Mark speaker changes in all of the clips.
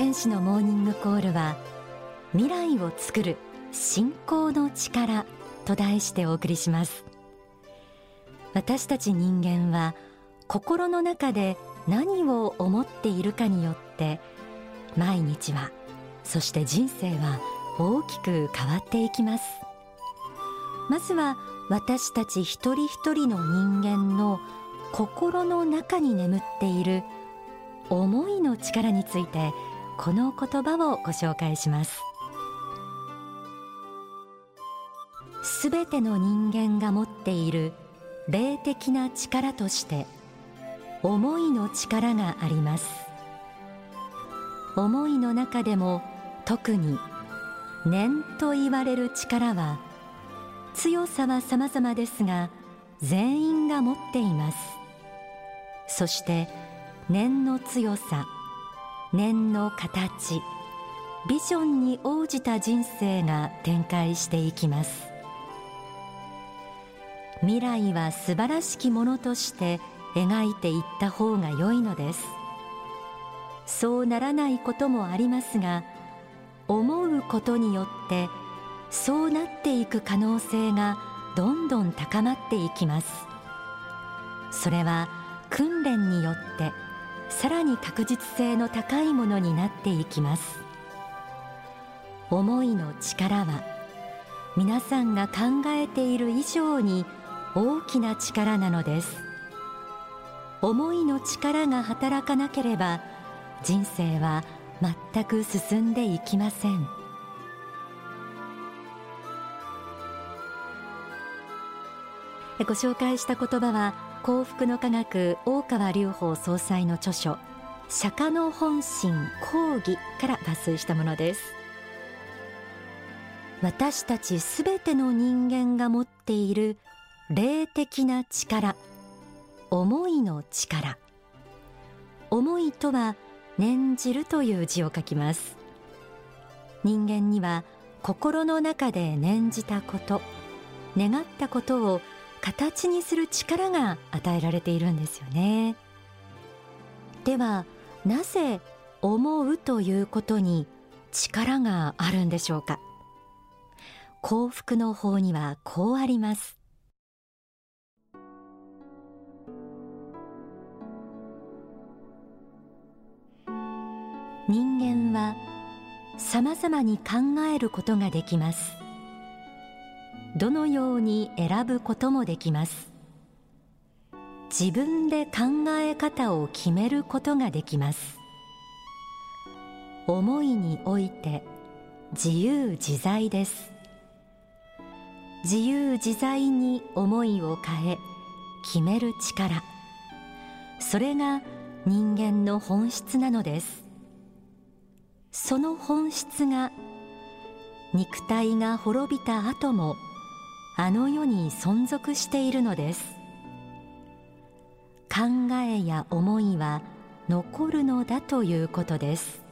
Speaker 1: 天使のモーニングコールは未来を作る信仰の力と題してお送りします。私たち人間は心の中で何を思っているかによって毎日はそして人生は大きく変わっていきます。まずは私たち一人一人の人間の心の中に眠っている思いの力についてこの言葉をご紹介します。すべての人間が持っている霊的な力として思いの力があります。思いの中でも特に念と言われる力は強さは様々ですが全員が持っています。そして念の強さ念の形。ビジョンに応じた人生が展開していきます。未来は素晴らしきものとして描いていった方が良いのです。そうならないこともありますが思うことによってそうなっていく可能性がどんどん高まっていきます。それは訓練によってさらに確実性の高いものになっていきます。思いの力は皆さんが考えている以上に大きな力なのです。思いの力が働かなければ人生は全く進んでいきません。ご紹介した言葉は幸福の科学大川隆法総裁の著書釈迦の本心講義から抜粋したものです。私たちすべての人間が持っている霊的な力思いの力。思いとは念じるという字を書きます。人間には心の中で念じたこと願ったことを形にする力が与えられているんですよね。ではなぜ思うということに力があるんでしょうか？幸福の法にはこうあります。人間は様々に考えることができます。どのように選ぶこともできます。自分で考え方を決めることができます。思いにおいて自由自在です。自由自在に思いを変え決める力。それが人間の本質なのです。その本質が肉体が滅びた後もあの世に存続しているのです。考えや思いは残るのだということです。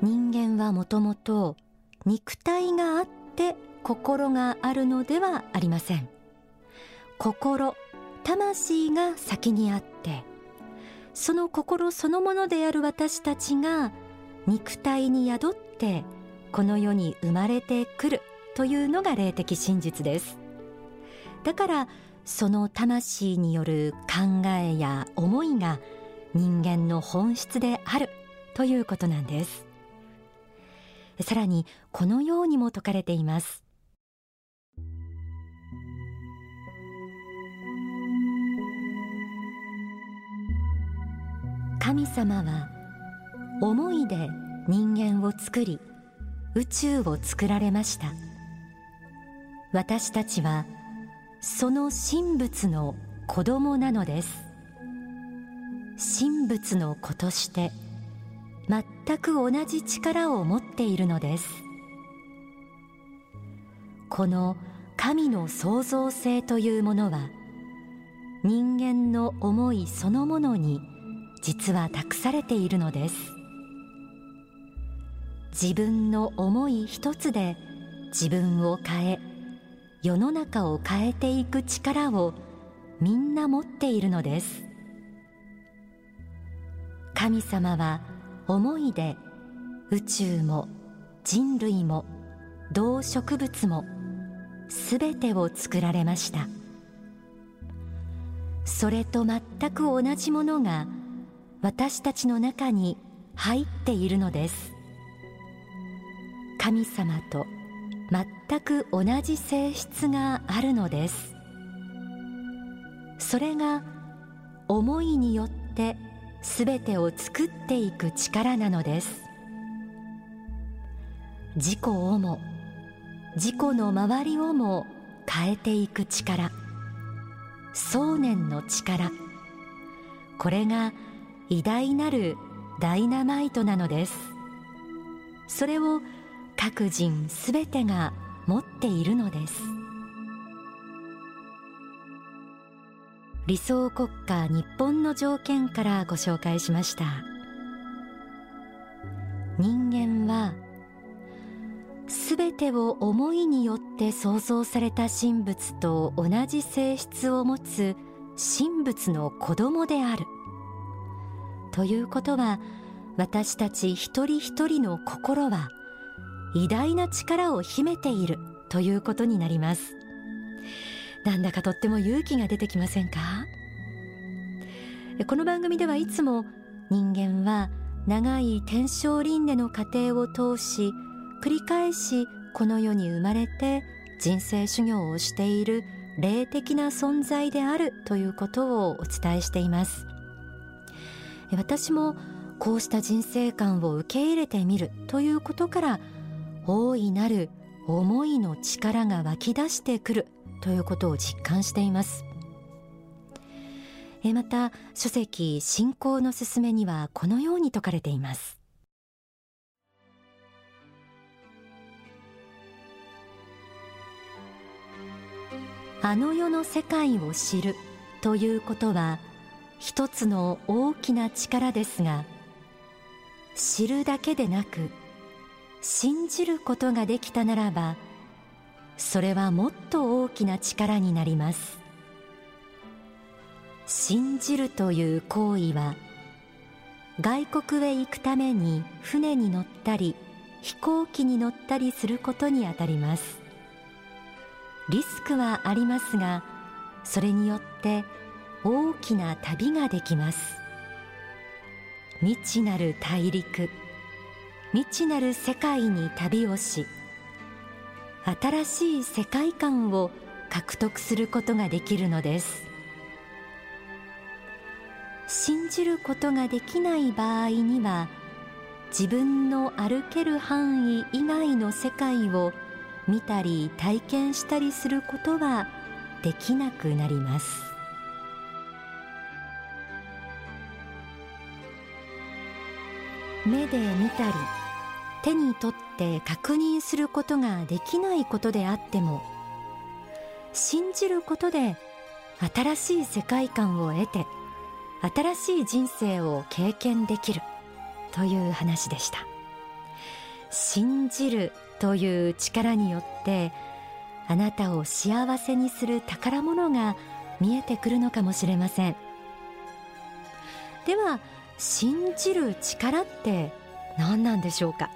Speaker 1: 人間はもともと肉体があって心があるのではありません。心魂が先にあってその心そのものである私たちが肉体に宿ってこの世に生まれてくるというのが霊的真実です。だからその魂による考えや思いが人間の本質であるということなんです。さらにこのようにも説かれています。神様は思いで人間を作り宇宙を作られました。私たちはその神仏の子供なのです。神仏の子として全く同じ力を持っているのです。この神の創造性というものは人間の思いそのものに実は託されているのです。自分の思い一つで自分を変え世の中を変えていく力をみんな持っているのです。神様は思いで宇宙も人類も動植物もすべてを作られました。それと全く同じものが私たちの中に入っているのです。神様と全く同じ性質があるのです。それが思いによってすべてを作っていく力なのです。自己をも自己の周りをも変えていく力。想念の力。これが偉大なるダイナマイトなのです。それを各人すべてが持っているのです。理想国家日本の条件からご紹介しました。人間はすべてを思いによって創造された神仏と同じ性質を持つ神仏の子供である。ということは私たち一人一人の心は偉大な力を秘めているということになります。なんだかとっても勇気が出てきませんか？この番組ではいつも人間は長い天正輪廻の過程を通し繰り返しこの世に生まれて人生修行をしている霊的な存在であるということをお伝えしています。私もこうした人生観を受け入れてみるということから大いなる思いの力が湧き出してくるということを実感しています。また書籍信仰のすすめにはこのように説かれています。あの世の世界を知るということは一つの大きな力ですが知るだけでなく信じることができたならばそれはもっと大きな力になります。信じるという行為は外国へ行くために船に乗ったり飛行機に乗ったりすることにあたります。リスクはありますがそれによって大きな旅ができます。未知なる大陸未知なる世界に旅をし新しい世界観を獲得することができるのです。信じることができない場合には自分の歩ける範囲以外の世界を見たり体験したりすることはできなくなります。目で見たり手に取って確認することができないことであっても信じることで新しい世界観を得て新しい人生を経験できるという話でした。信じるという力によってあなたを幸せにする宝物が見えてくるのかもしれません。では信じる力って何なんでしょうか？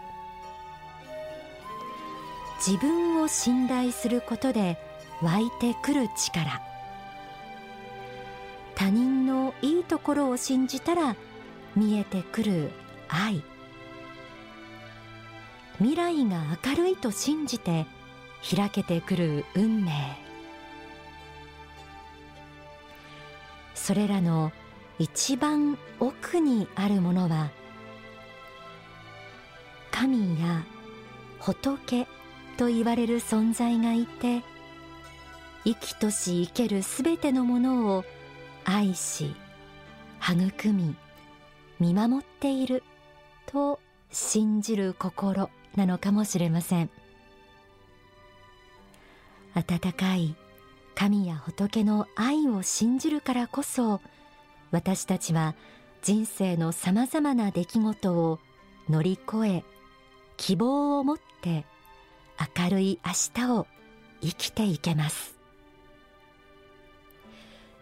Speaker 1: 自分を信頼することで湧いてくる力。他人のいいところを信じたら見えてくる愛。未来が明るいと信じて開けてくる運命。それらの一番奥にあるものは神や仏。と言われる存在がいて生きとし生けるすべてのものを愛し育み見守っていると信じる心なのかもしれません。温かい神や仏の愛を信じるからこそ私たちは人生のさまざまな出来事を乗り越え希望を持って明るい明日を生きていけます。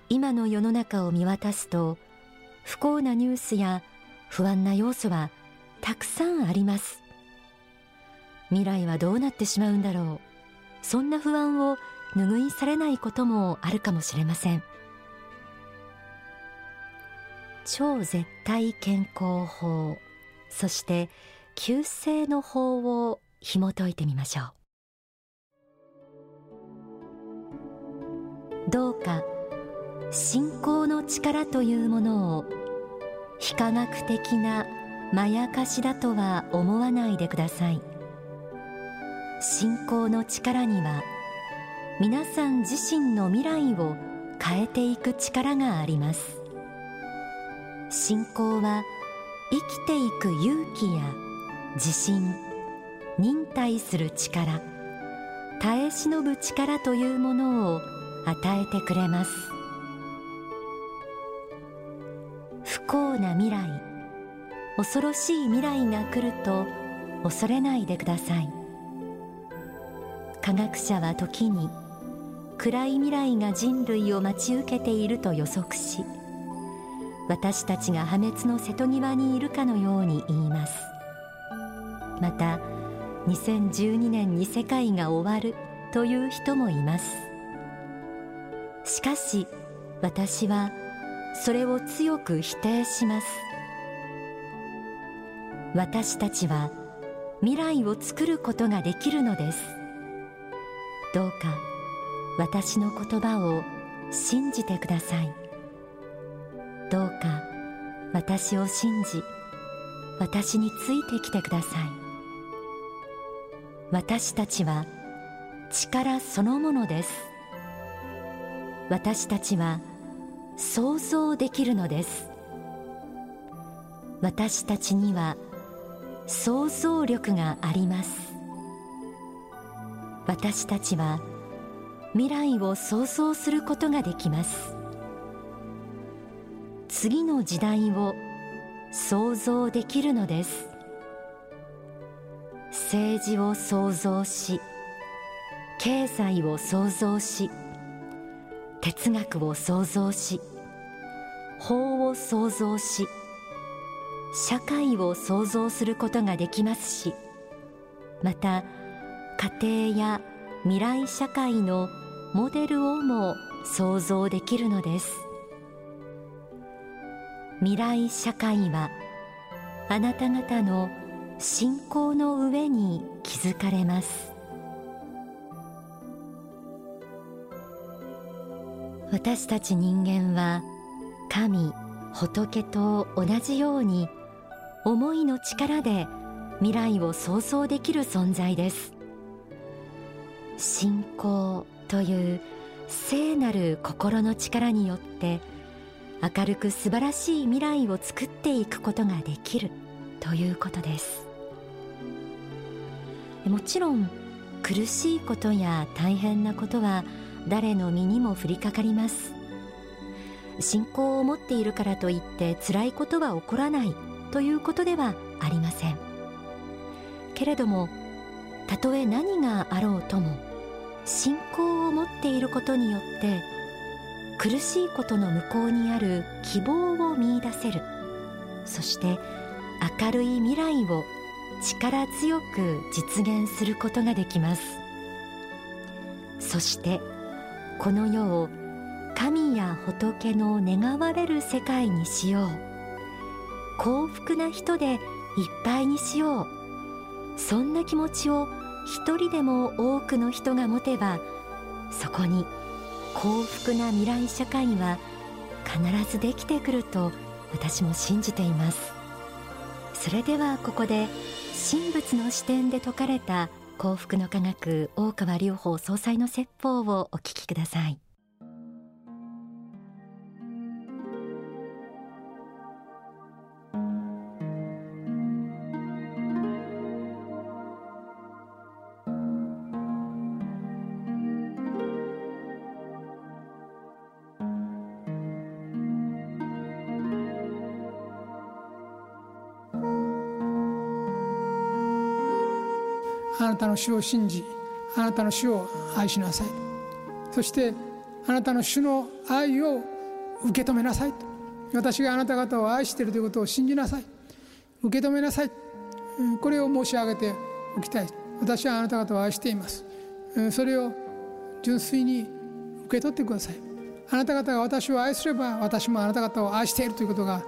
Speaker 1: 今の世の中を見渡すと不幸なニュースや不安な要素はたくさんあります。未来はどうなってしまうんだろう。そんな不安を拭いされないこともあるかもしれません。超絶対健康法そして急性の法を紐解いてみましょう。どうか信仰の力というものを非科学的なまやかしだとは思わないでください。信仰の力には皆さん自身の未来を変えていく力があります。信仰は生きていく勇気や自信。忍耐する力耐え忍ぶ力というものを与えてくれます。不幸な未来恐ろしい未来が来ると恐れないでください。科学者は時に暗い未来が人類を待ち受けていると予測し私たちが破滅の瀬戸際にいるかのように言います。また2012年に世界が終わるという人もいます。しかし私はそれを強く否定します。私たちは未来を作ることができるのです。どうか私の言葉を信じてください。どうか私を信じ私についてきてください。私たちは力そのものです。私たちは想像できるのです。私たちには想像力があります。私たちは未来を想像することができます。次の時代を想像できるのです。政治を想像し経済を想像し哲学を創造し法を創造し社会を創造することができますしまた家庭や未来社会のモデルをも想像できるのです。未来社会はあなた方の信仰の上に築かれます。私たち人間は神仏と同じように思いの力で未来を想像できる存在です。信仰という聖なる心の力によって明るく素晴らしい未来を作っていくことができるということです。もちろん苦しいことや大変なことは誰の身にも降りかかります。信仰を持っているからといって辛いことは起こらないということではありません。けれどもたとえ何があろうとも信仰を持っていることによって苦しいことの向こうにある希望を見いだせる。そして明るい未来を力強く実現することができます。そしてこの世を神や仏の願われる世界にしよう。幸福な人でいっぱいにしよう。そんな気持ちを一人でも多くの人が持てばそこに幸福な未来社会は必ずできてくると私も信じています。それではここで神仏の視点で説かれた幸福の科学大川隆法総裁の説法をお聞きください。
Speaker 2: あなたの主を信じあなたの主を愛しなさい。そしてあなたの主の愛を受け止めなさい。私があなた方を愛しているということを信じなさい。受け止めなさい。これを申し上げておきたい。私はあなた方を愛しています。それを純粋に受け取ってください。あなた方が私を愛すれば私もあなた方を愛しているということが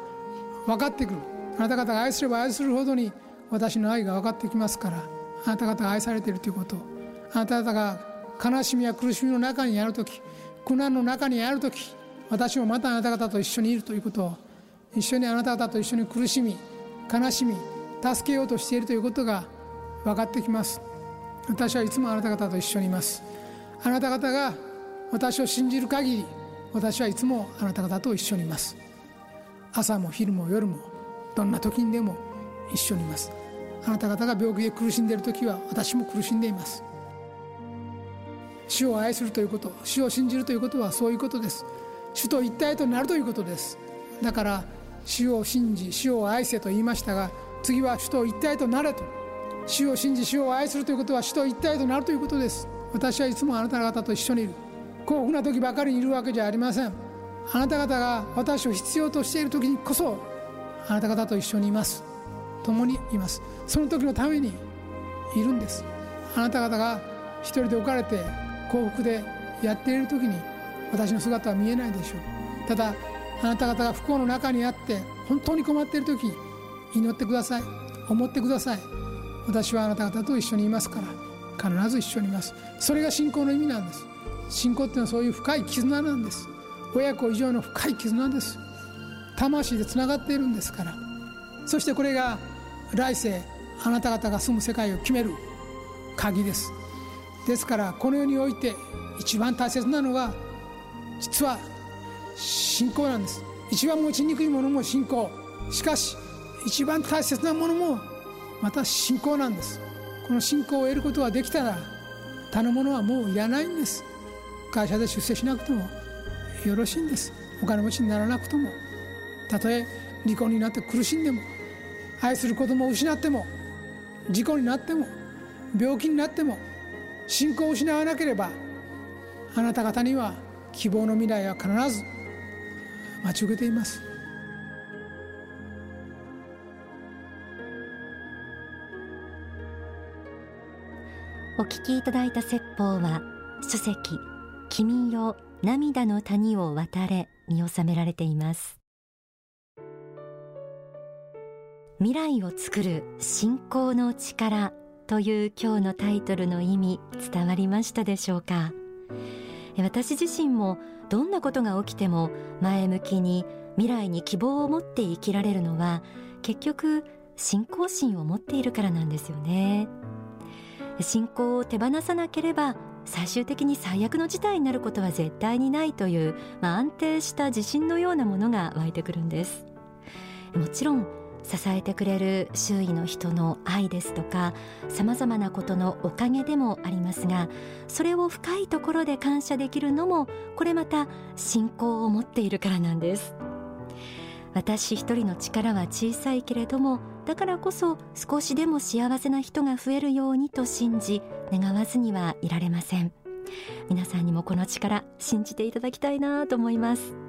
Speaker 2: 分かってくる。あなた方が愛すれば愛するほどに私の愛が分かってきますからあなた方が愛されているということ。あなた方が悲しみや苦しみの中にある時苦難の中にある時私もまたあなた方と一緒にいるということ。を一緒にあなた方と一緒に苦しみ悲しみ助けようとしているということが分かってきます。私はいつもあなた方と一緒にいます。あなた方が私を信じる限り私はいつもあなた方と一緒にいます。朝も昼も夜もどんな時にでも一緒にいます。あなた方が病気で苦しんでいる時は私も苦しんでいます。主を愛するということ主を信じるということはそういうことです。主と一体となるということです。だから主を信じ主を愛せと言いましたが次は主と一体となれと。主を信じ主を愛するということは主と一体となるということです。私はいつもあなた方と一緒にいる。幸福な時ばかりにいるわけじゃありません。あなた方が私を必要としている時にこそあなた方と一緒にいます。共にいます。その時のためにいるんです。あなた方が一人で置かれて幸福でやっている時に私の姿は見えないでしょう。ただあなた方が不幸の中にあって本当に困っている時祈ってください。思ってください。私はあなた方と一緒にいますから必ず一緒にいます。それが信仰の意味なんです。信仰っていうのはそういう深い絆なんです。親子以上の深い絆です。魂でつながっているんですから。そしてこれが来世あなた方が住む世界を決める鍵です。ですからこの世において一番大切なのは実は信仰なんです。一番持ちにくいものも信仰。しかし一番大切なものもまた信仰なんです。この信仰を得ることができたら他のものはもういらないんです。会社で出世しなくてもよろしいんです。お金持ちにならなくとも。たとえ離婚になって苦しんでも愛する子供を失っても事故になっても病気になっても信仰を失わなければあなた方には希望の未来は必ず待ち受けています。
Speaker 1: お聞きいただいた説法は書籍君よ涙の谷を渡れに収められています。未来を作る信仰の力という今日のタイトルの意味伝わりましたでしょうか？私自身もどんなことが起きても前向きに未来に希望を持って生きられるのは結局信仰心を持っているからなんですよね。信仰を手放さなければ最終的に最悪の事態になることは絶対にないという、まあ、安定した自信のようなものが湧いてくるんです。もちろん支えてくれる周囲の人の愛ですとかさまざまなことのおかげでもありますがそれを深いところで感謝できるのもこれまた信仰を持っているからなんです。私一人の力は小さいけれどもだからこそ少しでも幸せな人が増えるようにと信じ願わずにはいられません。皆さんにもこの力信じていただきたいなと思います。